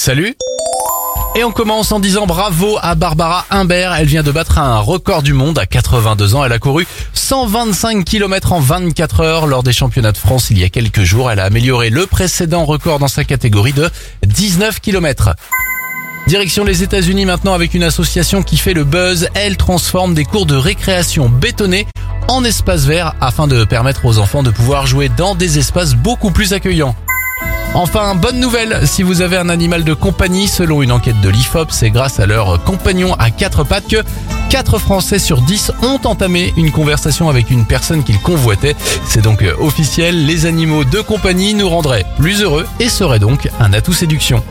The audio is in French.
Salut et on commence en disant bravo à Barbara Humbert. Elle vient de battre un record du monde à 82 ans. Elle a couru 125 km en 24 heures lors des championnats de France il y a quelques jours. Elle a amélioré le précédent record dans sa catégorie de 19 km. Direction les États-Unis maintenant avec une association qui fait le buzz. Elle transforme des cours de récréation bétonnés en espaces verts afin de permettre aux enfants de pouvoir jouer dans des espaces beaucoup plus accueillants. Enfin, bonne nouvelle, si vous avez un animal de compagnie, selon une enquête de l'IFOP, c'est grâce à leur compagnon à quatre pattes que 4 Français sur 10 ont entamé une conversation avec une personne qu'ils convoitaient. C'est donc officiel, les animaux de compagnie nous rendraient plus heureux et seraient donc un atout séduction.